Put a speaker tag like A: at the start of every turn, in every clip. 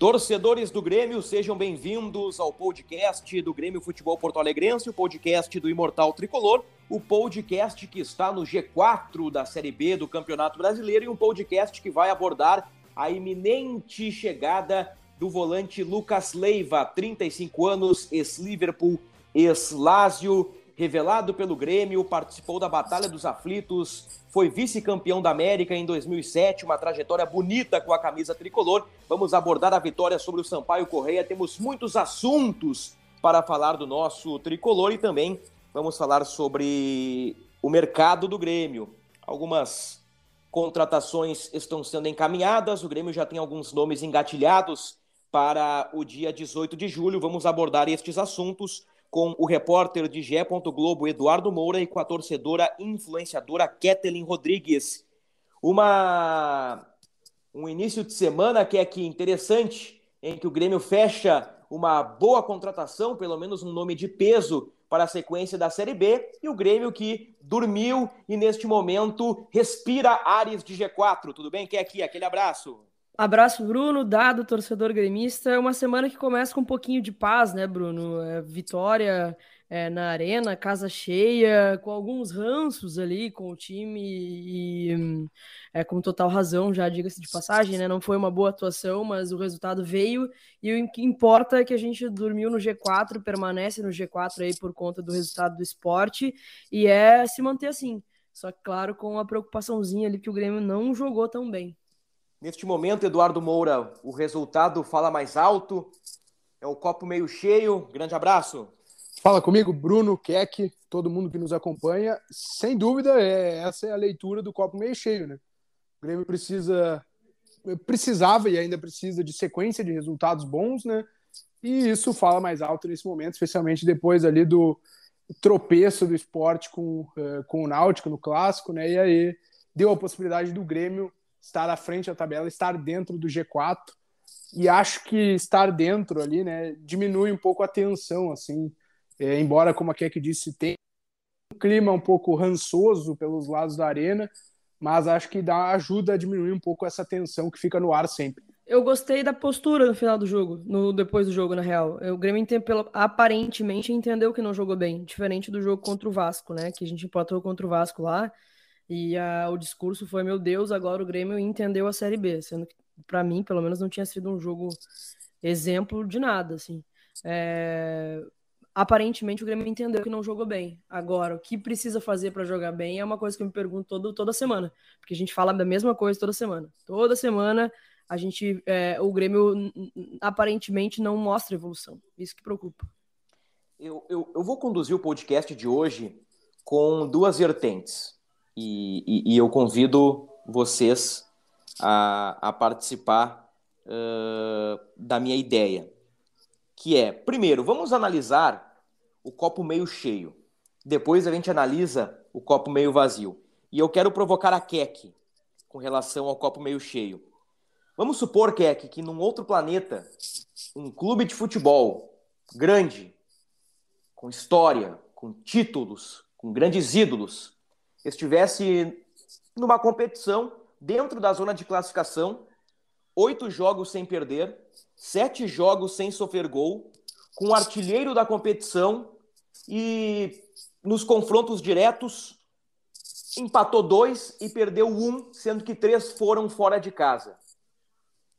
A: Torcedores do Grêmio, sejam bem-vindos ao podcast do Grêmio Futebol Porto Alegrense, o podcast do Imortal Tricolor, o podcast que está no G4 da Série B do Campeonato Brasileiro e um podcast que vai abordar a iminente chegada do volante Lucas Leiva, 35 anos, ex-Liverpool, ex-Lazio, revelado pelo Grêmio, participou da Batalha dos Aflitos, foi vice-campeão da América em 2007, uma trajetória bonita com a camisa tricolor. Vamos abordar a vitória sobre o Sampaio Correia. Temos muitos assuntos para falar do nosso tricolor e também vamos falar sobre o mercado do Grêmio. Algumas contratações estão sendo encaminhadas, o Grêmio já tem alguns nomes engatilhados para o dia 18 de julho. Vamos abordar estes assuntos com o repórter de Gé. Globo Eduardo Moura e com a torcedora influenciadora Ketelin Rodrigues. Uma um início de semana que é aqui interessante, em que o Grêmio fecha uma boa contratação, pelo menos um nome de peso para a sequência da Série B, e o Grêmio que dormiu e neste momento respira ares de G4. Tudo bem? Aqui, aquele abraço.
B: Abraço, Bruno, dado, torcedor gremista. É uma semana que começa com um pouquinho de paz, né, Bruno? É, vitória é, na arena, casa cheia, com alguns ranços ali com o time e é, com total razão, já diga-se de passagem, né? Não foi uma boa atuação, mas o resultado veio e o que importa é que a gente dormiu no G4, permanece no G4 aí por conta do resultado do esporte e é se manter assim. Só que, claro, com a preocupaçãozinha ali que o Grêmio não jogou tão bem.
A: Neste momento, Eduardo Moura, o resultado fala mais alto. É o copo meio cheio. Grande abraço.
C: Fala comigo, Bruno, Keck, todo mundo que nos acompanha. Sem dúvida, é, essa é a leitura do copo meio cheio, né? O Grêmio precisa, precisava e ainda precisa de sequência de resultados bons, né? E isso fala mais alto nesse momento, especialmente depois ali do tropeço do esporte com, eh, com o Náutico no clássico, né? E aí deu a possibilidade do Grêmio estar à frente da tabela, estar dentro do G4. E acho que estar dentro ali, né, diminui um pouco a tensão, assim. É, embora, como a Keck disse, tem um clima um pouco rançoso pelos lados da arena, mas acho que dá ajuda a diminuir um pouco essa tensão que fica no ar sempre.
B: Eu gostei da postura no final do jogo, no depois do jogo, na real. O Grêmio aparentemente entendeu que não jogou bem, diferente do jogo contra o Vasco, né? Que a gente empatou contra o Vasco lá. E o discurso foi: meu Deus, agora o Grêmio entendeu a Série B, sendo que, para mim, pelo menos, não tinha sido um jogo exemplo de nada. Assim. É, aparentemente, o Grêmio entendeu que não jogou bem. Agora, o que precisa fazer para jogar bem é uma coisa que eu me pergunto todo, toda semana, porque a gente fala da mesma coisa toda semana. Toda semana a gente, é, o Grêmio aparentemente não mostra evolução. Isso que preocupa.
A: Eu, eu, eu vou conduzir o podcast de hoje com duas vertentes e, e, e eu convido vocês a, a participar uh, da minha ideia, que é, primeiro, vamos analisar o copo meio cheio, depois a gente analisa o copo meio vazio. E eu quero provocar a Keck com relação ao copo meio cheio. Vamos supor, Keck, que num outro planeta, um clube de futebol grande, com história, com títulos, com grandes ídolos, estivesse numa competição dentro da zona de classificação, oito jogos sem perder, sete jogos sem sofrer gol, com o artilheiro da competição e nos confrontos diretos empatou dois e perdeu um, sendo que três foram fora de casa.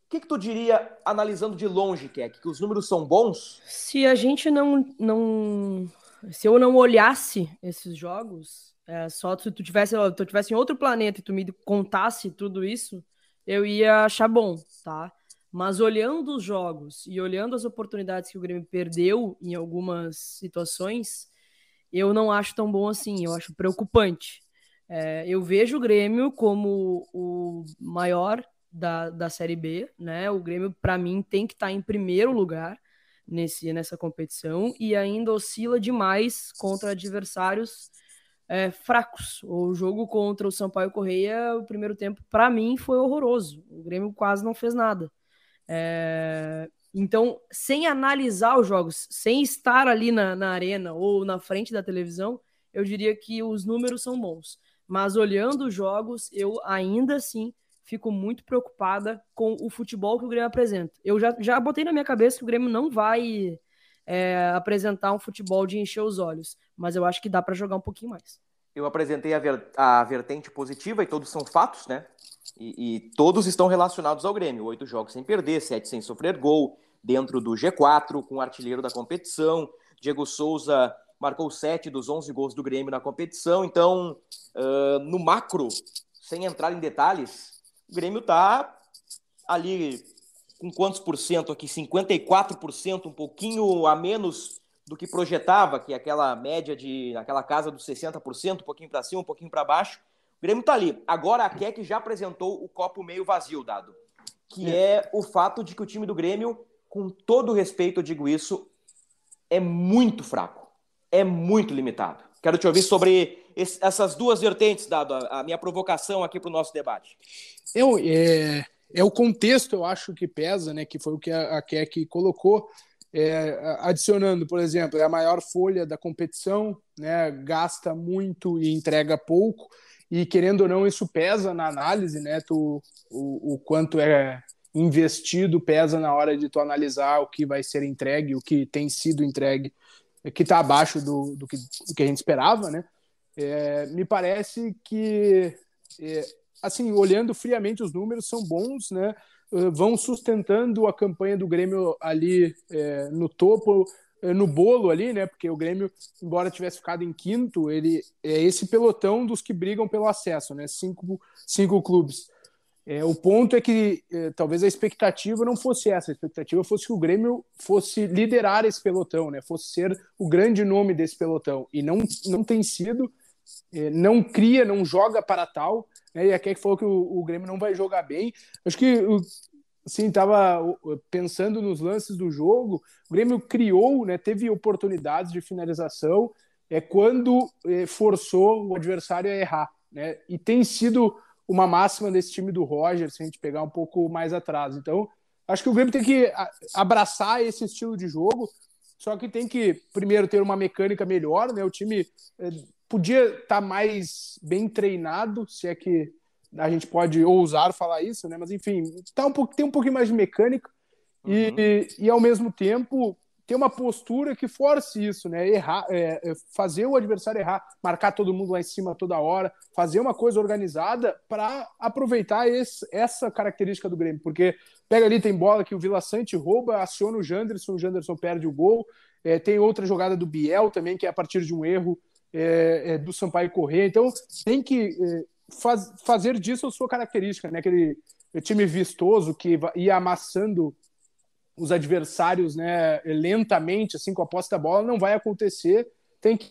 A: O que, que tu diria, analisando de longe, Keck, que os números são bons?
B: Se a gente não, não. Se eu não olhasse esses jogos, é, só se tu tivesse, se tu tivesse em outro planeta e tu me contasse tudo isso, eu ia achar bom, tá? Mas olhando os jogos e olhando as oportunidades que o Grêmio perdeu em algumas situações, eu não acho tão bom assim, eu acho preocupante. É, eu vejo o Grêmio como o maior da, da Série B, né? O Grêmio, para mim, tem que estar tá em primeiro lugar nesse, nessa competição e ainda oscila demais contra adversários é, fracos. O jogo contra o Sampaio Correia, o primeiro tempo, para mim, foi horroroso. O Grêmio quase não fez nada. É, então, sem analisar os jogos, sem estar ali na, na arena ou na frente da televisão, eu diria que os números são bons. Mas olhando os jogos, eu ainda assim fico muito preocupada com o futebol que o Grêmio apresenta. Eu já, já botei na minha cabeça que o Grêmio não vai é, apresentar um futebol de encher os olhos, mas eu acho que dá para jogar um pouquinho mais.
A: Eu apresentei a, ver, a vertente positiva e todos são fatos, né? E, e, todos estão relacionados ao Grêmio. Oito jogos sem perder, sete sem sofrer gol, dentro do G4, com o artilheiro da competição. Diego Souza marcou sete dos onze gols do Grêmio na competição. Então, uh, no macro, sem entrar em detalhes, o Grêmio está ali com quantos por cento aqui? 54%, um pouquinho a menos do que projetava, que é aquela média de aquela casa dos 60%, um pouquinho para cima, um pouquinho para baixo. O Grêmio está ali. Agora a Keck já apresentou o copo meio vazio, dado, que é. é o fato de que o time do Grêmio, com todo respeito, eu digo isso, é muito fraco, é muito limitado. Quero te ouvir sobre esse, essas duas vertentes, dado a, a minha provocação aqui para o nosso debate.
C: Eu, é, é o contexto, eu acho que pesa, né? Que foi o que a, a Keck colocou. É, adicionando, por exemplo, é a maior folha da competição, né, gasta muito e entrega pouco, e querendo ou não, isso pesa na análise, né, tu, o, o quanto é investido pesa na hora de tu analisar o que vai ser entregue, o que tem sido entregue, que está abaixo do, do, que, do que a gente esperava, né? É, me parece que, é, assim, olhando friamente os números, são bons, né? Eh, vão sustentando a campanha do Grêmio ali é, no topo, é, no bolo ali, né? Porque o Grêmio, embora tivesse ficado em quinto, ele é esse pelotão dos que brigam pelo acesso, né? Cinco, cinco clubes. É, o ponto é que é, talvez a expectativa não fosse essa, a expectativa fosse que o Grêmio fosse liderar esse pelotão, né? Fosse ser o grande nome desse pelotão e não não tem sido, é, não cria, não joga para tal. Né? E a Keck falou que o, o, Grêmio não vai jogar bem. Acho que assim, estava pensando nos lances do jogo. O Grêmio criou, né, teve oportunidades de finalização é quando é, forçou o adversário a errar. Né? E tem sido uma máxima desse time do Roger, se a gente pegar um pouco mais atrás. Então, acho que o Grêmio tem que abraçar esse estilo de jogo, só que tem que, primeiro, ter uma mecânica melhor, né? O time é, podia estar tá mais bem treinado, se é que a gente pode ousar falar isso, né? Mas enfim, tá um pouco, tem um pouquinho mais de mecânica uhum. e, e, ao mesmo tempo ter uma postura que force isso, né? Errar, é, é, fazer o adversário errar, marcar todo mundo lá em cima toda hora, fazer uma coisa organizada para aproveitar esse, essa característica do Grêmio, porque pega ali tem bola que o Vila Sante rouba, aciona o Janderson, o Janderson perde o gol. É, tem outra jogada do Biel também que é a partir de um erro é, é, do Sampaio correr. Então, tem que é, faz, fazer disso a sua característica, né? Aquele time vistoso que ia amassando os adversários né, lentamente, assim, com a posse da bola, não vai acontecer. Tem que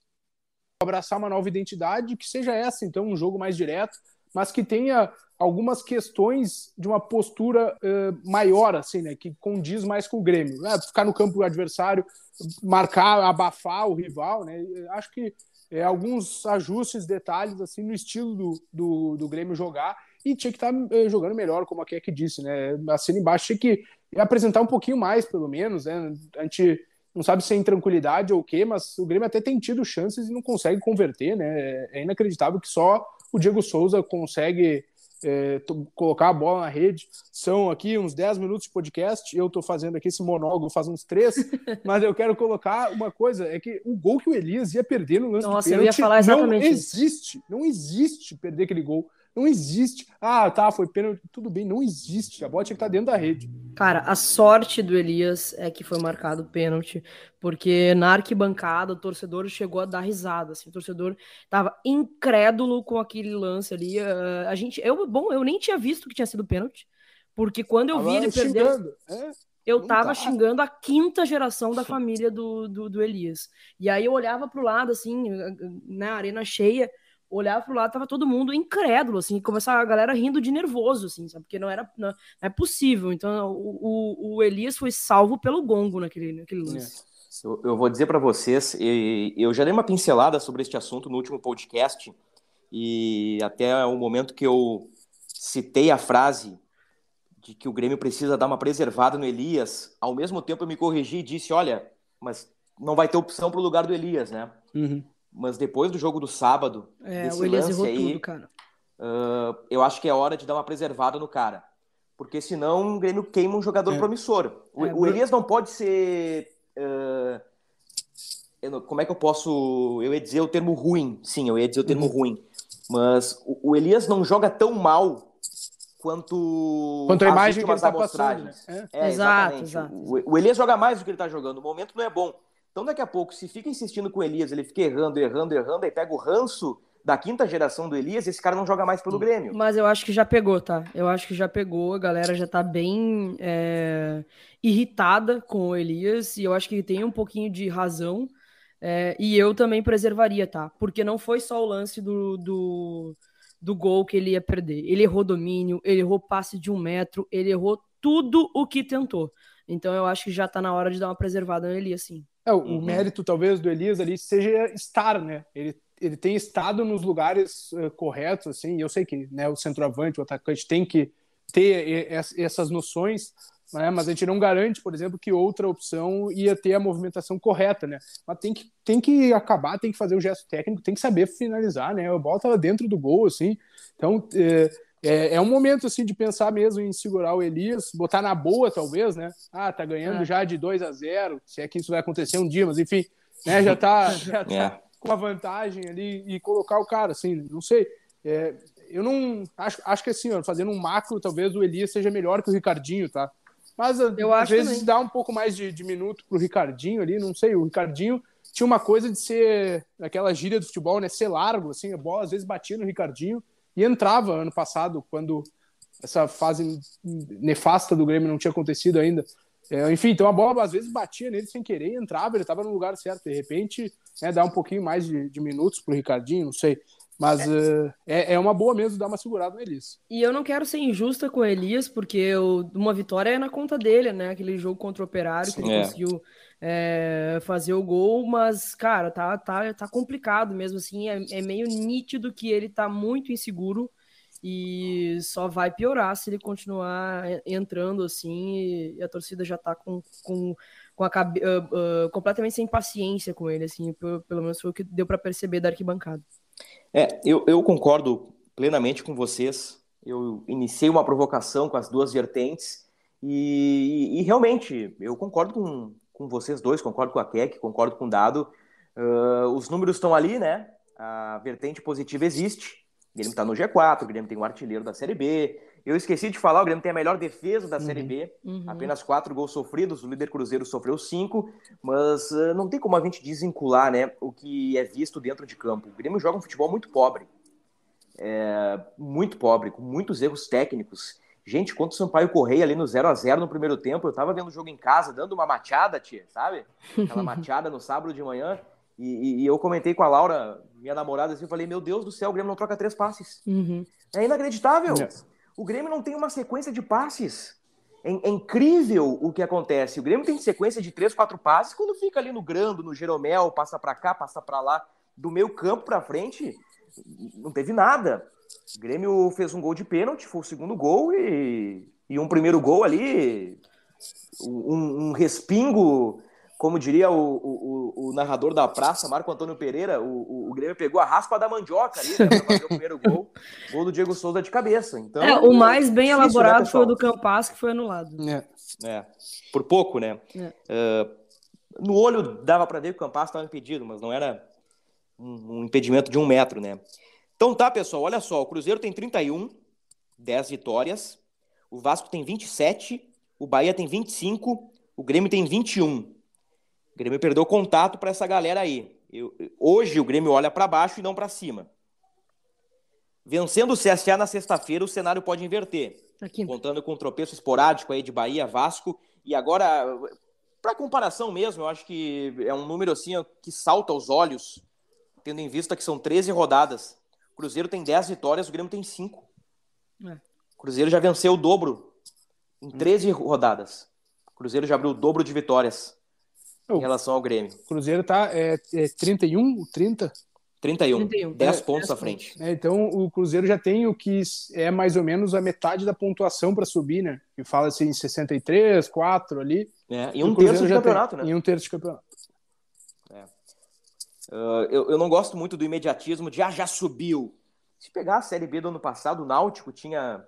C: abraçar uma nova identidade, que seja essa, então, um jogo mais direto, mas que tenha algumas questões de uma postura uh, maior, assim, né, que condiz mais com o Grêmio. Né? Ficar no campo do adversário, marcar, abafar o rival, né? Acho que é, alguns ajustes, detalhes assim no estilo do, do, do Grêmio jogar e tinha que estar tá, é, jogando melhor, como a Keck disse, né? Assim embaixo tinha que apresentar um pouquinho mais, pelo menos, né? A gente não sabe se é em tranquilidade ou o quê, mas o Grêmio até tem tido chances e não consegue converter, né? É inacreditável que só o Diego Souza consegue é, colocar a bola na rede. São aqui uns 10 minutos de podcast. Eu estou fazendo aqui esse monólogo faz uns três, mas eu quero colocar uma coisa: é que o gol que o Elias ia perder no lance
B: Nossa, de pênalti eu ia falar exatamente
C: não existe. Não existe perder aquele gol. Não existe. Ah, tá, foi pênalti. Tudo bem, não existe. A bola tinha que estar tá dentro da rede.
B: Cara, a sorte do Elias é que foi marcado pênalti, porque na arquibancada o torcedor chegou a dar risada. Assim, o torcedor tava incrédulo com aquele lance ali. Uh, a gente, eu, bom, eu nem tinha visto que tinha sido pênalti, porque quando eu vi ele perder. É? eu tava tá. xingando a quinta geração da família do, do, do, Elias. E aí eu olhava pro lado, assim, na arena cheia, olhava pro lado, tava todo mundo incrédulo, assim, começava a galera rindo de nervoso, assim, sabe? Porque não era não, não é possível. Então, o, o, o, Elias foi salvo pelo gongo naquele, naquele lance.
A: É. Eu, eu, vou dizer para vocês, eu já dei uma pincelada sobre este assunto no último podcast, e até o momento que eu citei a frase de que o Grêmio precisa dar uma preservada no Elias, ao mesmo tempo eu me corrigi e disse, olha, mas não vai ter opção pro lugar do Elias, né?
C: Uhum.
A: Mas depois do jogo do sábado,
B: é, o Elias errou aí, tudo, cara.
A: Uh, eu acho que é hora de dar uma preservada no cara. Porque senão o Grêmio queima um jogador é. promissor. O, é, o, Elias não pode ser. Uh, eu, como é que eu posso. Eu ia dizer o termo ruim. Sim, eu ia dizer o termo uhum. ruim. Mas o, o, Elias não joga tão mal quanto.
C: Quanto a imagem que ele está passando.
A: Né? É. é, exato, exato. O, o Elias joga mais do que ele está jogando. O momento não é bom. Então, daqui a pouco, se fica insistindo com o Elias, ele fica errando, errando, errando, aí pega o ranço da quinta geração do Elias, esse cara não joga mais pelo Grêmio.
B: Mas eu acho que já pegou, tá? Eu acho que já pegou, a galera já tá bem é, irritada com o Elias, e eu acho que tem um pouquinho de razão. É, e eu também preservaria, tá? Porque não foi só o lance do, do, do gol que ele ia perder. Ele errou domínio, ele errou passe de um metro, ele errou tudo o que tentou. Então eu acho que já tá na hora de dar uma preservada no Elias, sim.
C: É, o uhum. mérito talvez do Elias ali seja estar, né? Ele, ele tem estado nos lugares uh, corretos, assim, eu sei que né, o centroavante, o atacante tem que ter essas noções, né? mas a gente não garante, por exemplo, que outra opção ia ter a movimentação correta, né? Mas tem que, tem que acabar, tem que fazer o gesto técnico, tem que saber finalizar, né? A bola estava dentro do gol, assim, então... Eh, é, é um momento assim de pensar mesmo em segurar o Elias, botar na boa, talvez, né? Ah, tá ganhando é. já de 2 a 0 se é que isso vai acontecer um dia, mas enfim, né? Já tá, já tá é. com a vantagem ali e colocar o cara, assim, não sei. É, eu não. Acho, acho que assim, ó, fazendo um macro, talvez o Elias seja melhor que o Ricardinho, tá? Mas eu às vezes também. dá um pouco mais de, de minuto pro Ricardinho ali, não sei. O Ricardinho tinha uma coisa de ser aquela gíria do futebol, né? Ser largo, assim, a bola às vezes batia no Ricardinho e entrava ano passado, quando essa fase nefasta do Grêmio não tinha acontecido ainda. É, enfim, então a bola às vezes batia nele sem querer e entrava, ele estava no lugar certo. De repente, né, dá um pouquinho mais de, de minutos para o Ricardinho, não sei. Mas é. Uh, é, é, uma boa mesmo dar uma segurada no Elias.
B: E eu não quero ser injusta com o Elias, porque eu, uma vitória é na conta dele, né? Aquele jogo contra o Operário, que ele é. conseguiu é, fazer o gol, mas, cara, tá, tá, tá complicado mesmo, assim, é, é, meio nítido que ele tá muito inseguro e só vai piorar se ele continuar entrando assim e a torcida já tá com, com, com a uh, uh, completamente sem paciência com ele, assim, pelo, pelo menos foi o que deu para perceber da arquibancada.
A: É, eu, eu concordo plenamente com vocês. Eu iniciei uma provocação com as duas vertentes e, e, e realmente eu concordo com, com vocês dois, concordo com a Keck, concordo com o Dado. Uh, os números estão ali, né? A vertente positiva existe. O Grêmio está no G4, o Grêmio tem o um artilheiro da Série B. Eu esqueci de falar, o Grêmio tem a melhor defesa da uhum. Série B. Uhum. Apenas quatro gols sofridos, o líder Cruzeiro sofreu cinco. Mas uh, não tem como a gente desvincular né, o que é visto dentro de campo. O Grêmio joga um futebol muito pobre. É, muito pobre, com muitos erros técnicos. Gente, quanto o Sampaio Correia ali no 0 a 0 no primeiro tempo, eu tava vendo o jogo em casa, dando uma mateada, tia, sabe? Aquela mateada no sábado de manhã. E, e, e, eu comentei com a Laura, minha namorada, assim, eu falei, meu Deus do céu, o Grêmio não troca três passes. Uhum. É inacreditável. É. O Grêmio não tem uma sequência de passes. É, é, incrível o que acontece. O Grêmio tem sequência de três, quatro passes quando fica ali no Grando, no Jeromel, passa para cá, passa para lá. Do meio campo para frente, não teve nada. O Grêmio fez um gol de pênalti, foi o segundo gol, e, e um primeiro gol ali, um, um respingo, como diria o, o, o, narrador da praça, Marco Antônio Pereira, o, o, Grêmio pegou a raspa da mandioca ali, né, para fazer o primeiro gol, gol do Diego Souza de cabeça. Então,
B: é, o mais bem difícil, né, elaborado né, foi o do Campas, que foi anulado.
A: É, é por pouco, né? É. Uh, no olho dava para ver que o Campas estava impedido, mas não era um, um impedimento de um metro, né? Então tá, pessoal, olha só, o Cruzeiro tem 31, 10 vitórias, o Vasco tem 27, o Bahia tem 25, o Grêmio tem 21. O Grêmio perdeu contato para essa galera aí. Eu, hoje o Grêmio olha para baixo e não para cima. Vencendo o CSA na sexta-feira, o cenário pode inverter. Aqui. Contando com um tropeço esporádico aí de Bahia, Vasco. E agora, para comparação mesmo, eu acho que é um número assim que salta aos olhos, tendo em vista que são 13 rodadas Cruzeiro tem 10 vitórias, o Grêmio tem 5.
B: É.
A: O Cruzeiro já venceu o dobro em 13 rodadas. O Cruzeiro já abriu o dobro de vitórias
C: Oh.
A: em relação ao Grêmio.
C: O Cruzeiro tá é, é 31, 30?
A: 31,
B: 31.
A: 10
B: É,
A: pontos
B: 10
A: à frente.
C: né? então o Cruzeiro já tem o que é mais ou menos a metade da pontuação para subir, né? Que fala assim em 63, 4 ali.
A: né? E
C: E
A: um terço de campeonato,
C: tem,
A: né?
C: E um terço de campeonato.
A: Uh, eu, eu não gosto muito do imediatismo de ah, já subiu. Se pegar a Série B do ano passado, o Náutico tinha.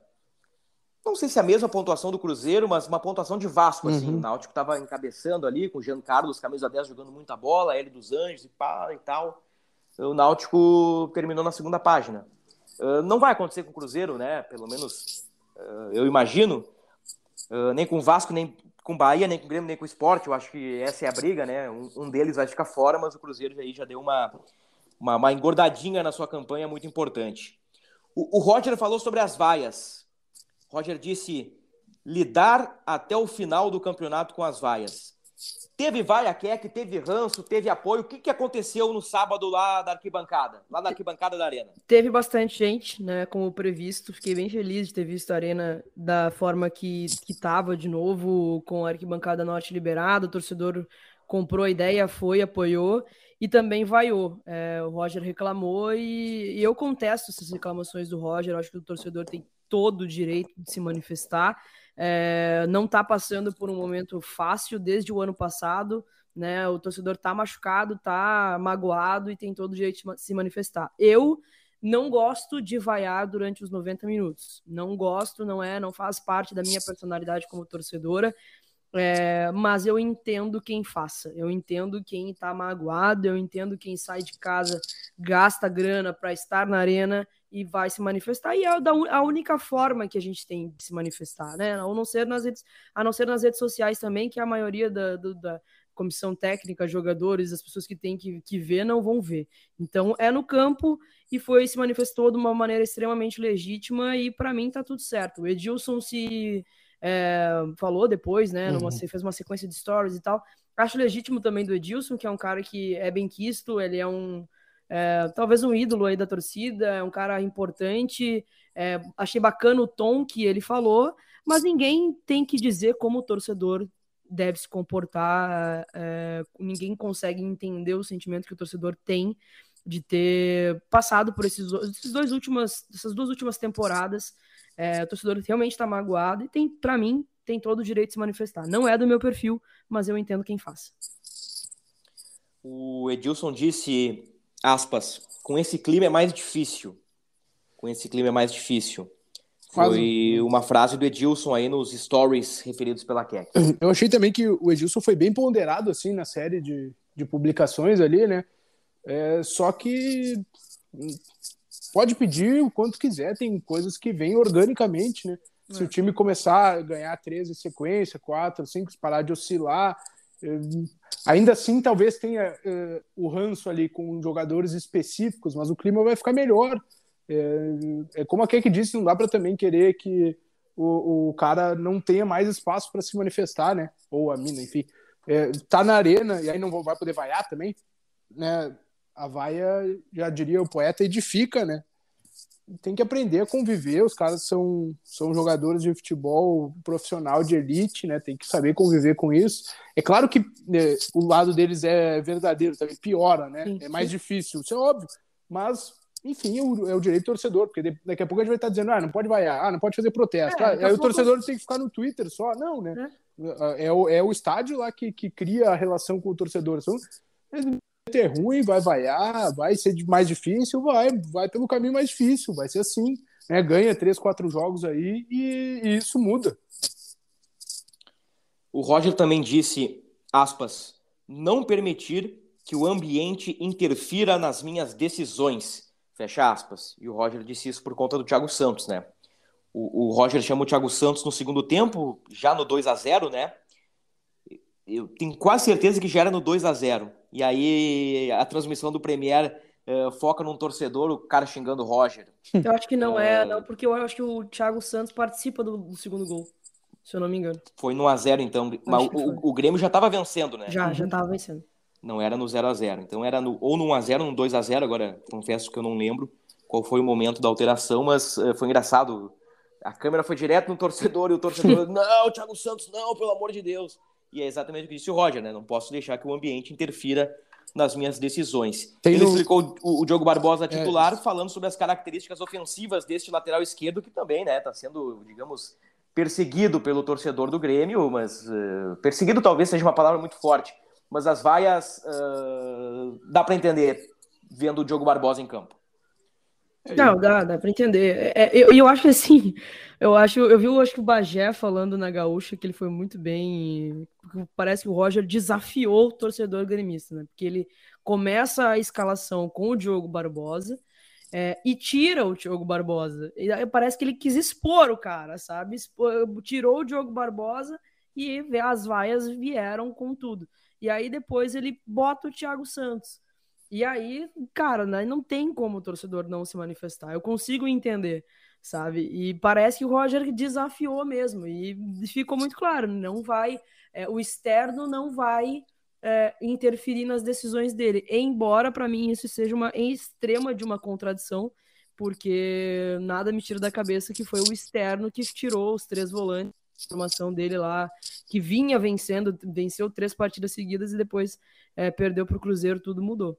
A: Não sei se é a mesma pontuação do Cruzeiro, mas uma pontuação de Vasco, assim.
C: Uhum.
A: O Náutico estava encabeçando ali, com o Jean Carlos, camisa 10, jogando muita bola, L dos Anjos e pá e tal. O Náutico terminou na segunda página. Uh, não vai acontecer com o Cruzeiro, né? Pelo menos uh, eu imagino. Uh, nem com o Vasco, nem com o Bahia, nem com o Grêmio, nem com o Sport. Eu acho que essa é a briga, né? Um, um deles vai ficar fora, mas o Cruzeiro aí já deu uma, uma, uma engordadinha na sua campanha muito importante. O, o Roger falou sobre as vaias. Roger disse lidar até o final do campeonato com as vaias. Teve vaia Keck, teve ranço, teve apoio. O que, que aconteceu no sábado lá da arquibancada? Lá da arquibancada da Arena?
B: Teve bastante gente, né? Como previsto. Fiquei bem feliz de ter visto a arena da forma que, que de novo, com a arquibancada norte liberada. O torcedor comprou a ideia, foi, apoiou e também vaiou. É, o Roger reclamou e, e eu contesto essas reclamações do Roger. Acho que o torcedor tem todo o direito de se manifestar. É, não está passando por um momento fácil desde o ano passado. Né, o torcedor está machucado, está magoado e tem todo o direito de se manifestar. Eu não gosto de vaiar durante os 90 minutos. Não gosto, não é, não faz parte da minha personalidade como torcedora. É, mas eu entendo quem faça, eu entendo quem está magoado, eu entendo quem sai de casa, gasta grana para estar na arena e vai se manifestar. E é a única forma que a gente tem de se manifestar, né? A não ser nas redes, a não ser nas redes sociais também, que a maioria da, do, da comissão técnica, jogadores, as pessoas que têm que, que ver não vão ver. Então é no campo e foi se manifestou de uma maneira extremamente legítima e para mim tá tudo certo. O Edilson se é, falou depois, né? Numa, uhum. Fez uma sequência de stories e tal. Acho legítimo também do Edilson, que é um cara que é bem quisto, ele é um. É, talvez um ídolo aí da torcida, é um cara importante. É, achei bacana o tom que ele falou, mas ninguém tem que dizer como o torcedor deve se comportar. É, ninguém consegue entender o sentimento que o torcedor tem de ter passado por esses, esses dois últimas, essas duas últimas temporadas é, o torcedor realmente está magoado e tem, para mim, tem todo o direito de se manifestar. Não é do meu perfil, mas eu entendo quem faz.
A: O Edilson disse, aspas, com esse clima é mais difícil. Com esse clima é mais difícil. Foi uma frase do Edilson aí nos stories referidos pela Keck.
C: Eu achei também que o Edilson foi bem ponderado assim na série de, de publicações ali, né? É, só que pode pedir o quanto quiser, tem coisas que vêm organicamente, né? É. Se o time começar a ganhar 13 sequência, 4, 5, parar de oscilar, ainda assim talvez tenha uh, o ranço ali com jogadores específicos, mas o clima vai ficar melhor. É, é como a Keke disse, não dá para também querer que o, o cara não tenha mais espaço para se manifestar, né? Ou a mina, enfim. É, tá na arena e aí não vai poder vaiar também, né? a vaia, já diria o poeta, edifica, né? Tem que aprender a conviver. Os caras são, são jogadores de futebol profissional de elite, né? Tem que saber conviver com isso. É claro que né, o lado deles é verdadeiro, também piora, né? Sim, sim. É mais difícil, isso é óbvio. Mas, enfim, é o, é o direito do torcedor, porque daqui a pouco a gente vai estar dizendo, ah, não pode vaiar, ah, não pode fazer protesto. É, ah, aí o torcedor tem que ficar no Twitter só. Não, né? É, é o, é o estádio lá que, que cria a relação com o torcedor. São, ter ruim, vai vaiar, vai ser mais difícil, vai, vai pelo caminho mais difícil, vai ser assim, né? Ganha três, quatro jogos aí e, e isso muda.
A: O Roger também disse, aspas, não permitir que o ambiente interfira nas minhas decisões, fecha aspas. E o Roger disse isso por conta do Thiago Santos, né? O, o Roger chama o Thiago Santos no segundo tempo, já no 2 a 0 né? Eu tenho quase certeza que já era no 2 a 0 e aí a transmissão do Premier uh, foca num torcedor, o cara xingando o Roger.
B: Eu acho que não é, não, porque eu acho que o Thiago Santos participa do, do segundo gol, se eu não me engano.
A: Foi no A0 então, mas o, o, Grêmio já estava vencendo, né?
B: Já, já estava vencendo.
A: Não era no 0 a 0 então era no, ou no 1x0 ou no 2x0, agora confesso que eu não lembro qual foi o momento da alteração, mas uh, foi engraçado. A câmera foi direto no torcedor e o torcedor, não, Thiago Santos, não, pelo amor de Deus. E é exatamente o que disse o Roger, né? Não posso deixar que o ambiente interfira nas minhas decisões. Tem Ele no... explicou o, o Diogo Barbosa é. titular, é. falando sobre as características ofensivas deste lateral esquerdo, que também, né, tá sendo, digamos, perseguido pelo torcedor do Grêmio, mas uh, perseguido talvez seja uma palavra muito forte, mas as vaias uh, dá para entender vendo o Diogo Barbosa em campo.
B: Não, dá, dá para entender. É, eu, eu acho que assim, eu acho, eu vi, eu acho que o Bagé falando na Gaúcha que ele foi muito bem. Parece que o Roger desafiou o torcedor gremista, né? Porque ele começa a escalação com o Diogo Barbosa é, e tira o Diogo Barbosa. E parece que ele quis expor o cara, sabe? Expor, tirou o Diogo Barbosa e as vaias vieram com tudo. E aí depois ele bota o Thiago Santos. E aí, cara, né, não tem como o torcedor não se manifestar. Eu consigo entender sabe? E parece que o Roger desafiou mesmo, e ficou muito claro, não vai, é, o externo não vai é, interferir nas decisões dele, embora para mim isso seja uma em extrema de uma contradição, porque nada me tira da cabeça que foi o externo que tirou os três volantes, formação dele lá, que vinha vencendo, venceu três partidas seguidas e depois é, perdeu para o Cruzeiro, tudo mudou.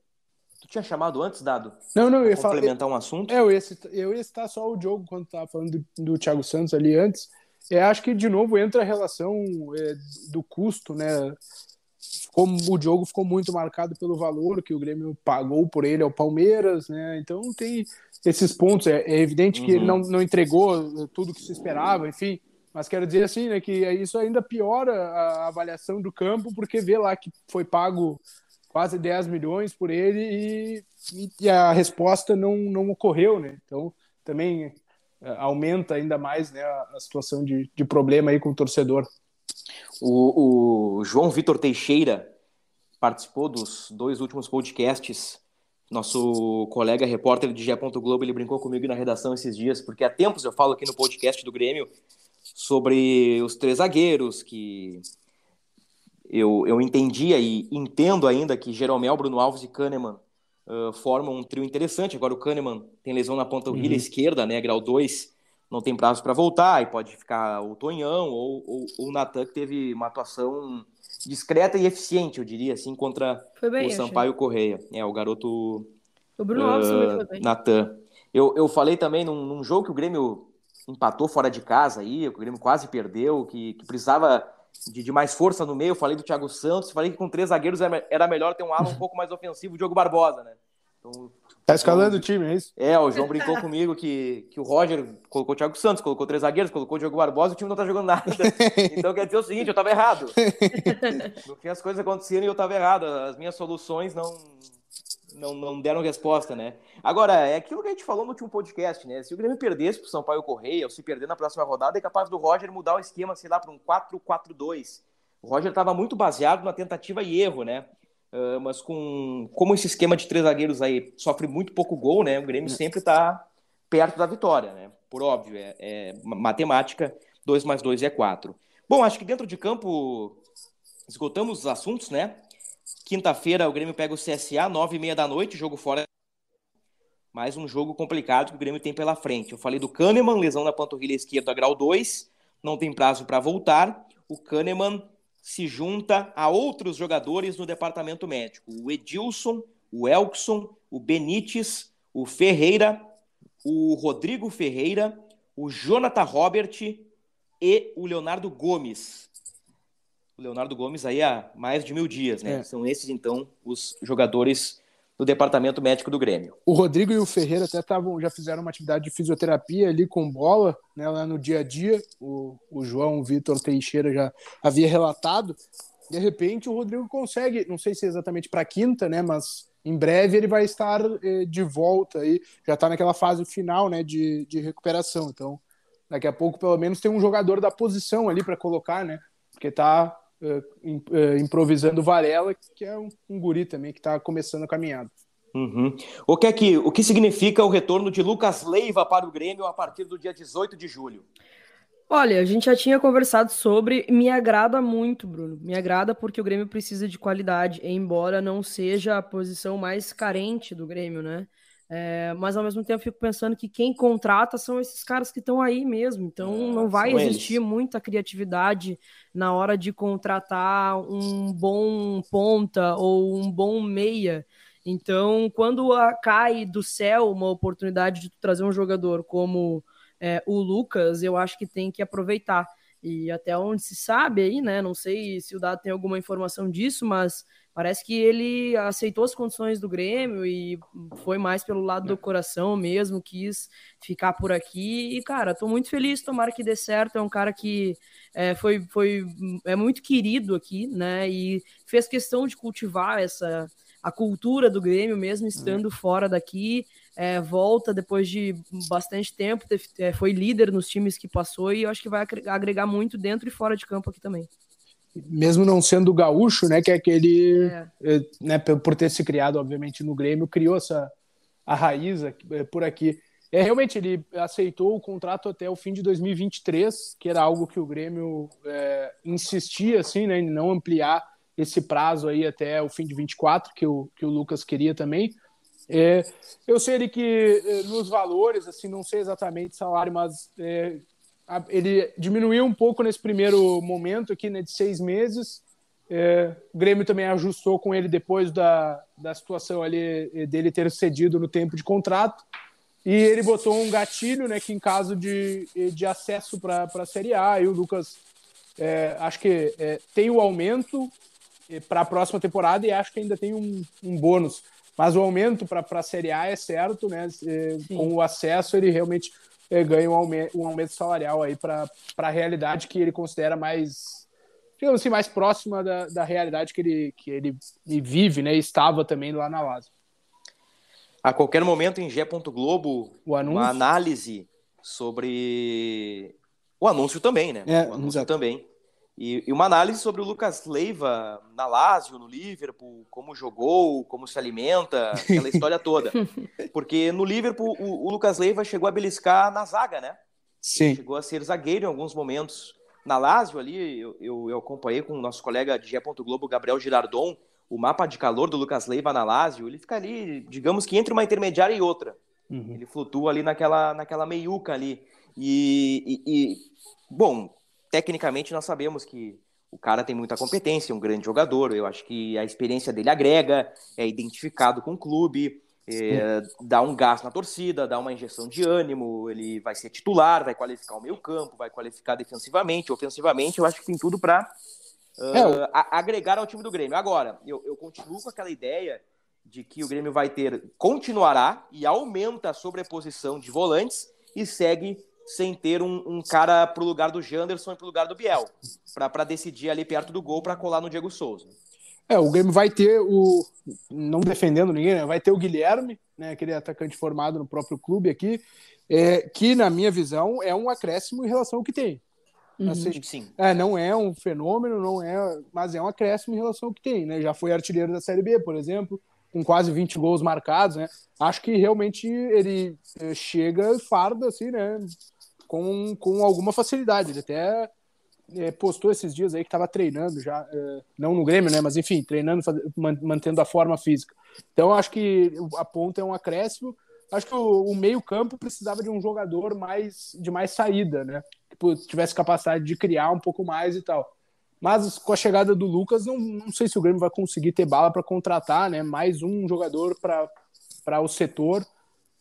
A: Tu tinha chamado antes, Dado?
C: Não, não, eu ia
A: complementar um assunto.
C: É, eu ia, citar, eu ia citar só o Diogo quando tava falando do, do Thiago Santos ali antes. É, acho que de novo entra a relação é, do custo, né? Como o Diogo ficou muito marcado pelo valor que o Grêmio pagou por ele ao Palmeiras, né? Então tem esses pontos. É, é evidente que uhum. ele não, não entregou tudo que se esperava, enfim. Mas quero dizer assim, né, que isso ainda piora a avaliação do campo, porque vê lá que foi pago quase 10 milhões por ele e, e a resposta não, não ocorreu, né? Então, também é, aumenta ainda mais né, a, situação de, de problema aí com o torcedor.
A: O, o João Vitor Teixeira participou dos dois últimos podcasts. Nosso colega repórter de Gé. Globo, ele brincou comigo na redação esses dias, porque há tempos eu falo aqui no podcast do Grêmio sobre os três zagueiros que eu, eu entendia e entendo ainda que Jeromel, Bruno Alves e Kahneman uh, formam um trio interessante. Agora o Kahneman tem lesão na panturrilha uhum. esquerda, né, grau 2, não tem prazo para voltar, e pode ficar o Tonhão ou, ou, ou o Natan, que teve uma atuação discreta e eficiente, eu diria assim, contra bem, o Sampaio achei. Correia. É, o garoto
B: o Bruno Alves uh, também foi bem.
A: Natan. Eu, eu falei também num, num, jogo que o Grêmio empatou fora de casa aí, o Grêmio quase perdeu, que, que precisava de, de, mais força no meio. Eu falei do Thiago Santos, falei que com três zagueiros era melhor ter um ala um pouco mais ofensivo, o Diogo Barbosa, né?
C: Então, tá escalando o time, é isso?
A: É, o João brincou comigo que, que o Roger colocou o Thiago Santos, colocou três zagueiros, colocou o Diogo Barbosa e o time não tá jogando nada. Então quer dizer o seguinte, eu tava errado. No fim as coisas aconteceram e eu tava errado. As minhas soluções não, não, não deram resposta, né? Agora, é aquilo que a gente falou no último podcast, né? Se o Grêmio perdesse pro São Paulo Correia, ou se perder na próxima rodada, é capaz do Roger mudar o esquema, sei lá, para um 4-4-2. O Roger estava muito baseado na tentativa e erro, né? Uh, mas com como esse esquema de três zagueiros aí sofre muito pouco gol, né? O Grêmio sempre está perto da vitória, né? Por óbvio, é, é matemática, 2 mais 2 é 4. Bom, acho que dentro de campo esgotamos os assuntos, né? Quinta-feira o Grêmio pega o CSA, nove e meia da noite, jogo fora. Mais um jogo complicado que o Grêmio tem pela frente. Eu falei do Kahneman, lesão na panturrilha esquerda, grau 2, não tem prazo para voltar. O Kahneman se junta a outros jogadores no departamento médico. O Edilson, o Elkson, o Benítez, o Ferreira, o Rodrigo Ferreira, o Jonathan Robert e o Leonardo Gomes o Leonardo Gomes aí há mais de mil dias, né? É. São esses, então, os jogadores do departamento médico do Grêmio.
C: O Rodrigo e o Ferreira até tavam, já fizeram uma atividade de fisioterapia ali com bola, né, lá no dia a dia. O, o João Vitor Teixeira já havia relatado. De repente, o Rodrigo consegue, não sei se é exatamente para quinta, né, mas em breve ele vai estar eh, de volta aí, já está naquela fase final, né, de, de recuperação. Então, daqui a pouco, pelo menos, tem um jogador da posição ali para colocar, né, porque tá improvisando o Varela, que é um, um guri também que está começando a caminhada.
A: Uhum. O, que é que, o que significa o retorno de Lucas Leiva para o Grêmio a partir do dia 18 de julho?
B: Olha, a gente já tinha conversado sobre. Me agrada muito, Bruno. Me agrada porque o Grêmio precisa de qualidade, embora não seja a posição mais carente do Grêmio, né? É, mas ao mesmo tempo fico pensando que quem contrata são esses caras que estão aí mesmo. Então é, não vai existir eles. muita criatividade na hora de contratar um bom ponta ou um bom meia. Então, quando cai do céu uma oportunidade de trazer um jogador como é, o Lucas, eu acho que tem que aproveitar. E até onde se sabe aí, né? Não sei se o Dado tem alguma informação disso, mas Parece que ele aceitou as condições do Grêmio e foi mais pelo lado do coração mesmo, quis ficar por aqui. E, cara, tô muito feliz, tomara que dê certo. É um cara que é, foi, foi é muito querido aqui, né? E fez questão de cultivar essa a cultura do Grêmio, mesmo estando fora daqui. É, volta depois de bastante tempo, teve, é, foi líder nos times que passou e eu acho que vai agregar muito dentro e fora de campo aqui também
C: mesmo não sendo gaúcho, né, que é aquele, é. Eh, né, por ter se criado, obviamente, no Grêmio, criou essa a raiz eh, por aqui. É, realmente, ele aceitou o contrato até o fim de 2023, que era algo que o Grêmio é, insistia, assim, né, em não ampliar esse prazo aí até o fim de 24, que o, que o Lucas queria também. É, eu sei ele que nos valores, assim, não sei exatamente salário, mas é, ele diminuiu um pouco nesse primeiro momento aqui, né, de seis meses. É, o Grêmio também ajustou com ele depois da, da situação ali eh, dele ter cedido no tempo de contrato. E ele botou um gatilho, né, que em caso de, eh, de acesso para a Série A, e o Lucas é, acho que é, tem o aumento para a próxima temporada e acho que ainda tem um, um bônus. Mas o aumento para a Série A é certo, né? Com o acesso, ele realmente é, ganha um aumento, um aumento salarial aí para a realidade que ele considera mais, digamos assim, mais próxima da, da realidade que ele, que ele, vive, né? E estava também lá na Lazio.
A: A qualquer momento em G. Globo, uma análise sobre o anúncio também, né? É, o anúncio exato. também e, e, uma análise sobre o Lucas Leiva na Lazio, no Liverpool, como jogou, como se alimenta, aquela história toda. Porque no Liverpool o, o, Lucas Leiva chegou a beliscar na zaga, né?
C: Sim.
A: chegou a ser zagueiro em alguns momentos. Na Lazio ali, eu, eu, eu acompanhei com o nosso colega de G. Globo, Gabriel Girardon, o mapa de calor do Lucas Leiva na Lazio. Ele fica ali, digamos que entre uma intermediária e outra. Uhum. Ele flutua ali naquela, naquela meiuca ali. e, e, e bom, tecnicamente nós sabemos que o cara tem muita competência, é um grande jogador. Eu acho que a experiência dele agrega, é identificado com o clube, é, dá um gás na torcida, dá uma injeção de ânimo. Ele vai ser titular, vai qualificar o meio campo, vai qualificar defensivamente, ofensivamente. Eu acho que tem tudo para uh, é, agregar ao time do Grêmio. Agora, eu, eu continuo com aquela ideia de que o Grêmio vai ter, continuará e aumenta a sobreposição de volantes e segue sem ter um, um cara pro lugar do Janderson e pro lugar do Biel, para decidir ali perto do gol para colar no Diego Souza.
C: É, o Grêmio vai ter o. Não defendendo ninguém, né? Vai ter o Guilherme, né? Aquele atacante formado no próprio clube aqui, é, que, na minha visão, é um acréscimo em relação ao que tem.
A: Uhum. Assim, Sim.
C: É, não é um fenômeno, não é, mas é um acréscimo em relação ao que tem, né? Já foi artilheiro da Série B, por exemplo, com quase 20 gols marcados, né? Acho que realmente ele eh, chega farda, assim, né? com, com alguma facilidade. Ele até é, postou esses dias aí que estava treinando já, é, não no Grêmio, né? Mas enfim, treinando, faz, mantendo a forma física. Então acho que a ponta é um acréscimo. Acho que o, o meio-campo precisava de um jogador mais de mais saída, né? Que tivesse capacidade de criar um pouco mais e tal. Mas com a chegada do Lucas, não, não sei se o Grêmio vai conseguir ter bala para contratar, né? Mais um jogador para o setor.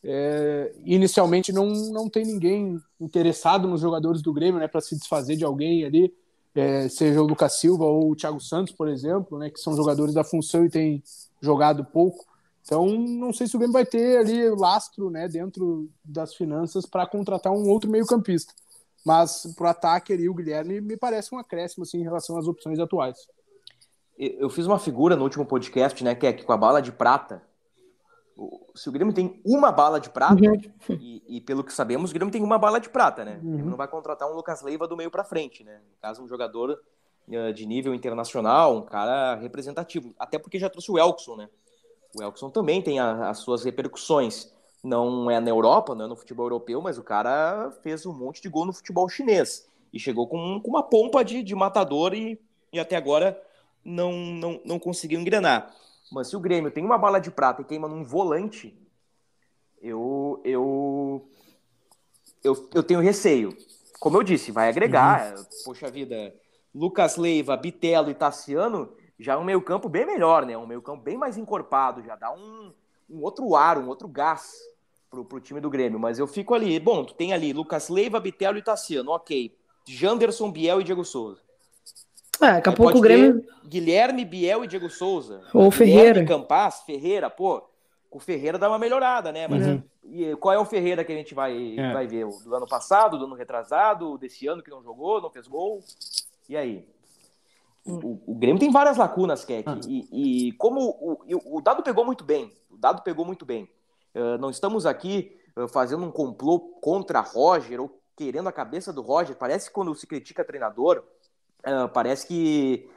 C: É, inicialmente não, não tem ninguém interessado nos jogadores do Grêmio, né, para se desfazer de alguém ali, é, seja o Lucas Silva ou o Thiago Santos, por exemplo, né, que são jogadores da função e têm jogado pouco. Então, não sei se o Grêmio vai ter ali lastro, né, dentro das finanças para contratar um outro meio-campista. Mas pro ataque ali o Guilherme me parece um acréscimo assim em relação às opções atuais.
A: Eu fiz uma figura no último podcast, né, que é que com a bala de prata se o Grêmio tem uma bala de prata, uhum. e, e, pelo que sabemos, o Grêmio tem uma bala de prata, né? Uhum. O Grêmio não vai contratar um Lucas Leiva do meio para frente, né? No caso, um jogador uh, de nível internacional, um cara representativo. Até porque já trouxe o Elkson, né? O Elkson também tem a, as suas repercussões. Não é na Europa, não é no futebol europeu, mas o cara fez um monte de gol no futebol chinês. E chegou com, com uma pompa de, de matador e, e até agora não, não, não conseguiu engrenar. Mas se o Grêmio tem uma bala de prata e queima num volante, eu, eu tenho receio. Como eu disse, vai agregar. Uhum. Poxa vida, Lucas Leiva, Bitelo e Tassiano já é um meio-campo bem melhor, né? Um meio-campo bem mais encorpado, já dá um, um outro ar, um outro gás pro, pro time do Grêmio. Mas eu fico ali, bom, tu tem ali Lucas Leiva, Bitelo e Tassiano, ok. Janderson, Biel e Diego Souza.
B: É, daqui a pouco o Grêmio.
A: Guilherme, Biel e Diego Souza.
B: Ou Ferreira.
A: Campaz, Ferreira, pô. O Ferreira dá uma melhorada, né? Mas uhum. e, qual é o Ferreira que a gente vai, é. vai ver? O do ano passado, do ano retrasado, desse ano que não jogou, não fez gol? E aí? O, o Grêmio tem várias lacunas, Keck. Ah. E, e, como o, o, Dado pegou muito bem, o Dado pegou muito bem. Uh, não estamos aqui uh, fazendo um complô contra Roger ou querendo a cabeça do Roger. Parece que quando se critica treinador, uh, parece que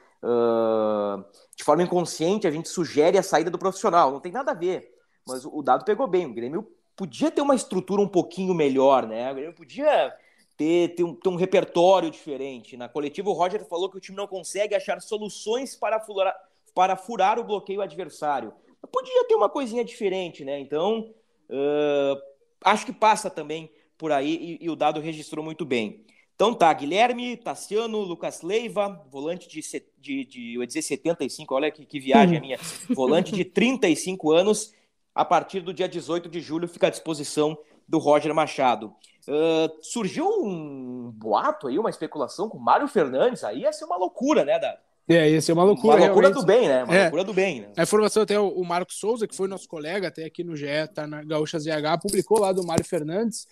A: de forma inconsciente a gente sugere a saída do profissional. Não tem nada a ver. Mas o Dado pegou bem. O Grêmio podia ter uma estrutura um pouquinho melhor, né? O Grêmio podia ter, ter, um, ter um repertório diferente. Na coletiva, o Roger falou que o time não consegue achar soluções para furar, para furar o bloqueio adversário. Podia ter uma coisinha diferente, né? Então, uh, acho que passa também por aí e, e, o Dado registrou muito bem. Então tá, Guilherme, Tassiano, Lucas Leiva, volante de, de, de eu ia dizer 75, olha que, que viagem a minha, volante de 35 anos, a partir do dia 18 de julho fica à disposição do Roger Machado. Uh, surgiu um boato aí, uma especulação com Mário Fernandes, aí ia ser uma loucura, né, da
C: É, ia ser uma loucura.
A: Uma loucura realmente. do bem, né? Uma é. loucura do bem. Né?
C: A informação até o Marcos Souza, que foi nosso colega até aqui no GE, tá na Gaúcha ZH, publicou lá do Mário Fernandes.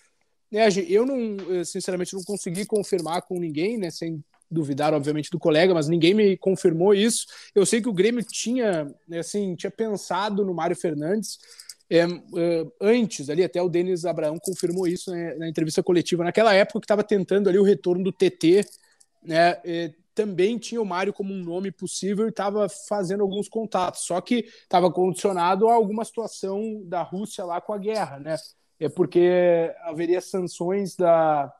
C: É, eu não, sinceramente, não consegui confirmar com ninguém, né? Sem duvidar, obviamente, do colega, mas ninguém me confirmou isso. Eu sei que o Grêmio tinha, assim, tinha pensado no Mário Fernandes é, é, antes ali, até o Denis Abraão confirmou isso né, na entrevista coletiva, naquela época que estava tentando ali o retorno do TT, né, é, também tinha o Mário como um nome possível e estava fazendo alguns contatos, só que estava condicionado a alguma situação da Rússia lá com a guerra, né? É porque haveria sanções da,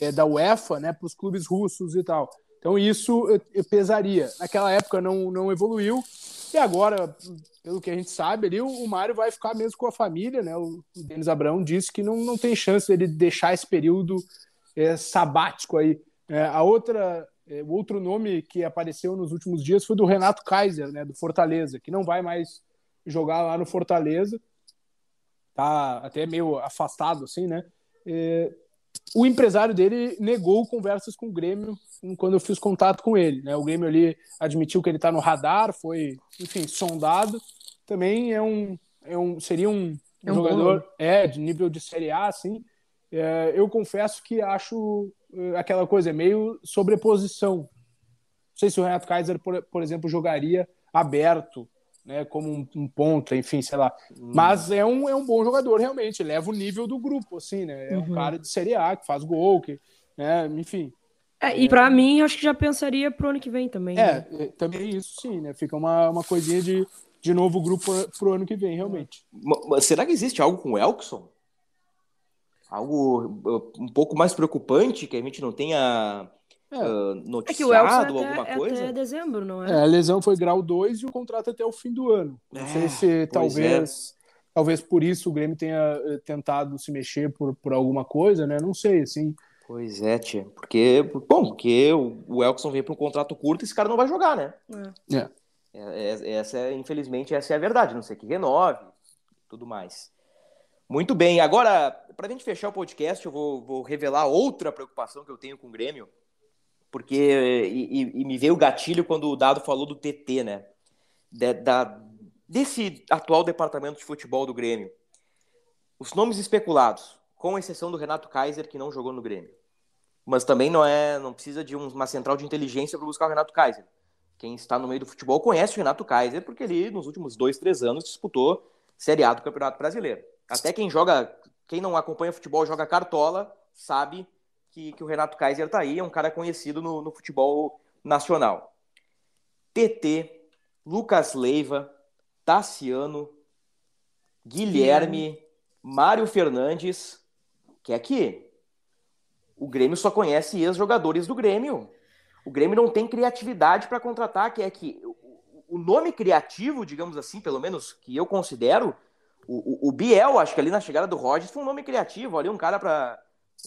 C: é, da UEFA né, para os clubes russos e tal. Então isso pesaria. Naquela época não, não evoluiu, e agora pelo que a gente sabe ali, o, Mário vai ficar mesmo com a família, né? O, o Denis Abrão disse que não, não tem chance dele deixar esse período é, sabático aí. É, a outra, é, o outro nome que apareceu nos últimos dias foi do Renato Kaiser, né? Do Fortaleza, que não vai mais jogar lá no Fortaleza, tá até meio afastado assim, né? É, o empresário dele negou conversas com o Grêmio quando eu fiz contato com ele. Né? O Grêmio ali admitiu que ele está no radar, foi, enfim, sondado. Também é um, é um seria um, é um jogador é, de nível de Série A, assim. É, eu confesso que acho é, aquela coisa, é meio sobreposição. Não sei se o Renato Kaiser, por, por exemplo, jogaria aberto né, como um, um ponto, enfim, sei lá. Hum. Mas é um, é um bom jogador, realmente. Leva o nível do grupo, assim, né? É uhum. um cara de Série A, que faz gol, que, né, enfim.
B: É, e para mim, acho que já pensaria pro ano que vem também.
C: É, né? É, também isso sim, né? Fica uma, uma coisinha de, de novo grupo pro ano que vem, realmente.
A: Mas será que existe algo com o Elkson? Algo uh, um pouco mais preocupante que a gente não tenha é. Uh, noticiado é que o alguma
B: é
A: coisa?
B: até dezembro, não é?
C: é? A lesão foi grau 2 e o contrato até o fim do ano. Não sei é, se talvez é. talvez por isso o Grêmio tenha eh, tentado se mexer por, por alguma coisa, né? Não sei, assim.
A: Pois é, tia. Porque, bom, porque o Elkson veio para um contrato curto e esse cara não vai jogar, né?
C: É.
A: é. Essa é, infelizmente, essa é a verdade. Não sei que renove, tudo mais. Muito bem. Agora, para a gente fechar o podcast, eu vou, vou revelar outra preocupação que eu tenho com o Grêmio porque e, e, me veio o gatilho quando o Dado falou do TT, né? De, da, desse atual departamento de futebol do Grêmio. Os nomes especulados, com exceção do Renato Kaiser, que não jogou no Grêmio. Mas também não é, não precisa de uma central de inteligência para buscar o Renato Kaiser. Quem está no meio do futebol conhece o Renato Kaiser, porque ele, nos últimos dois, três anos, disputou Série A do Campeonato Brasileiro. Até quem joga, quem não acompanha futebol, joga cartola, sabe que, que o Renato Kaiser tá aí, é um cara conhecido no, no futebol nacional. TT, Lucas Leiva, Tassiano, Guilherme, Mário Fernandes, que é que o Grêmio só conhece ex-jogadores do Grêmio. O Grêmio não tem criatividade para contratar, que é que o nome criativo, digamos assim, pelo menos que eu considero, o, o, Biel, acho que ali na chegada do Rogers foi um nome criativo, ali um cara para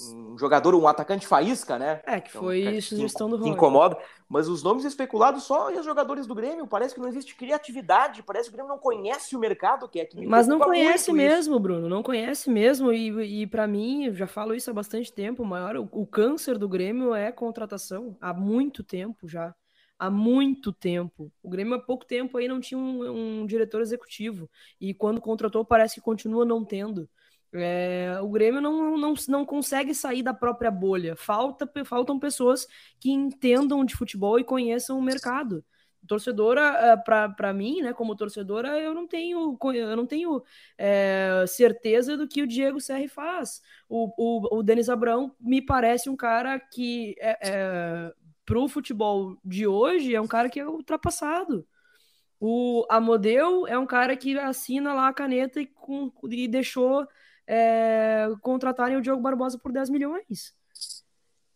A: um jogador, um atacante faísca, né?
B: É, que foi então, sugestão do Roger.
A: incomoda. Mas os nomes especulados só os jogadores do Grêmio. Parece que não existe criatividade. Parece que o Grêmio não conhece o mercado que é que
B: Mas não conhece mesmo, isso. Bruno. Não conhece mesmo. E, e para mim, eu já falo isso há bastante tempo. O maior, o, o câncer do Grêmio é contratação. Há muito tempo já há muito tempo. O Grêmio há pouco tempo aí não tinha um, um, diretor executivo. E quando contratou, parece que continua não tendo. É, o Grêmio não, não, não consegue sair da própria bolha. Falta, faltam pessoas que entendam de futebol e conheçam o mercado. Torcedora, é, para mim, né, como torcedora, eu não tenho, eu não tenho é, certeza do que o Diego Serri faz. O, o, o Denis Abrão me parece um cara que, é, é, para o futebol de hoje, é um cara que é ultrapassado. O Amodeu é um cara que assina lá a caneta e, com, e deixou é, contratarem o Diogo Barbosa por 10 milhões.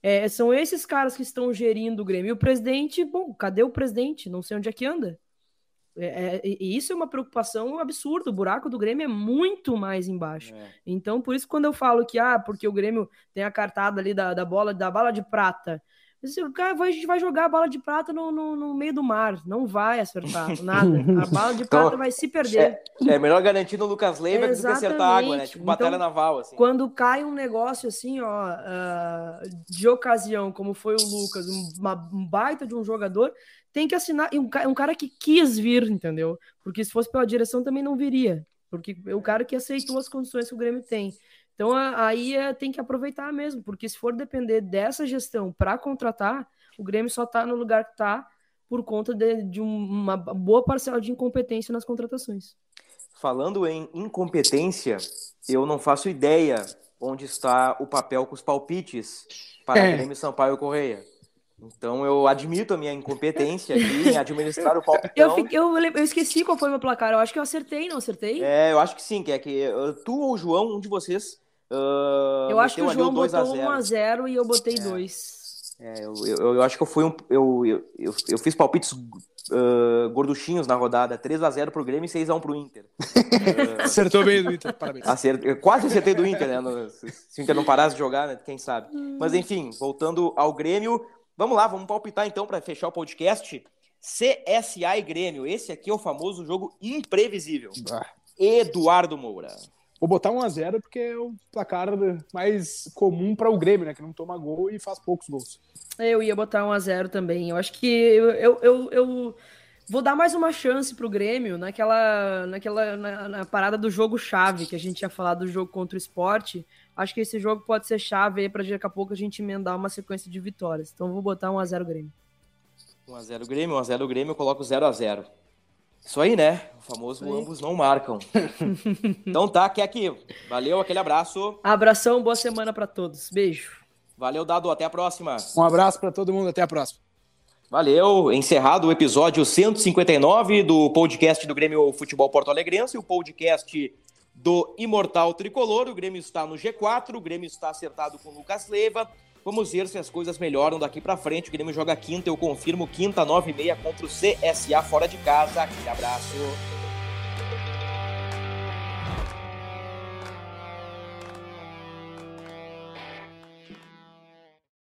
B: É, são esses caras que estão gerindo o Grêmio. E o presidente, bom, cadê o presidente? Não sei onde é que anda. É, é, e isso é uma preocupação absurda. O buraco do Grêmio é muito mais embaixo. É. Então, por isso, quando eu falo que, ah, porque o Grêmio tem a cartada ali da, da bola, da bala de prata, o cara vai, a gente vai jogar a bala de prata no, no, no, meio do mar. Não vai acertar nada. A bala de então, prata vai se perder.
A: É, é melhor garantir no Lucas Leiva do que acertar água, né? Tipo batalha então, naval. Assim.
B: Quando cai um negócio assim, ó, uh, de ocasião, como foi o Lucas, uma, um baita de um jogador, tem que assinar. Um, um cara que quis vir, entendeu? Porque se fosse pela direção também não viria. Porque é o cara que aceitou as condições que o Grêmio tem. Então aí é, tem que aproveitar mesmo, porque se for depender dessa gestão para contratar, o Grêmio só está no lugar que está por conta de, de, uma boa parcela de incompetência nas contratações.
A: Falando em incompetência, eu não faço ideia onde está o papel com os palpites para é. Grêmio Sampaio Correia. Então eu admito a minha incompetência aqui em administrar o palpitão.
B: Eu, fiquei, eu, eu, esqueci qual foi o meu placar. Eu acho que eu acertei, não acertei?
A: É, eu acho que sim, que é que tu ou o João, um de vocês,
B: Uh, eu acho que o João botou 1x0 e eu botei 2.
A: É, eu, eu, eu, acho que eu fui um. Eu, eu, eu, eu fiz palpites uh, gorduchinhos na rodada: 3x0 pro Grêmio e 6x1 pro Inter.
C: uh, Acertou bem do Inter, parabéns.
A: Acert, quase acertei do Inter, né? No, se o Inter não parasse de jogar, né? Quem sabe. Mas enfim, voltando ao Grêmio, vamos lá, vamos palpitar então para fechar o podcast. CSA e Grêmio. Esse aqui é o famoso jogo imprevisível. Eduardo Moura.
C: Vou botar 1 a 0 porque é o placar mais comum para o Grêmio, né? Que não toma gol e faz poucos gols.
B: Eu ia botar 1 a 0 também. Eu acho que eu, eu, eu, eu vou dar mais uma chance pro Grêmio naquela, naquela na, na, parada do jogo chave que a gente ia falar do jogo contra o esporte. Acho que esse jogo pode ser chave aí para daqui a pouco a gente emendar uma sequência de vitórias. Então vou botar 1 a 0 Grêmio.
A: 1 a 0 Grêmio, 1 a 0 Grêmio, eu coloco 0 a 0. Isso aí, né? O famoso aí. ambos não marcam. então tá, que aqui. Valeu, aquele abraço.
B: Abração, boa semana para todos. Beijo.
A: Valeu, Dado, até a próxima.
C: Um abraço para todo mundo, até a próxima.
A: Valeu, encerrado o episódio 159 do podcast do Grêmio Futebol Porto Alegrense, o podcast do Imortal Tricolor. O Grêmio está no G4, o Grêmio está acertado com o Lucas Leiva. Vamos ver se as coisas melhoram daqui para frente. O Grêmio joga quinta, eu confirmo, quinta, nove e meia contra o CSA fora de casa. Aquele abraço.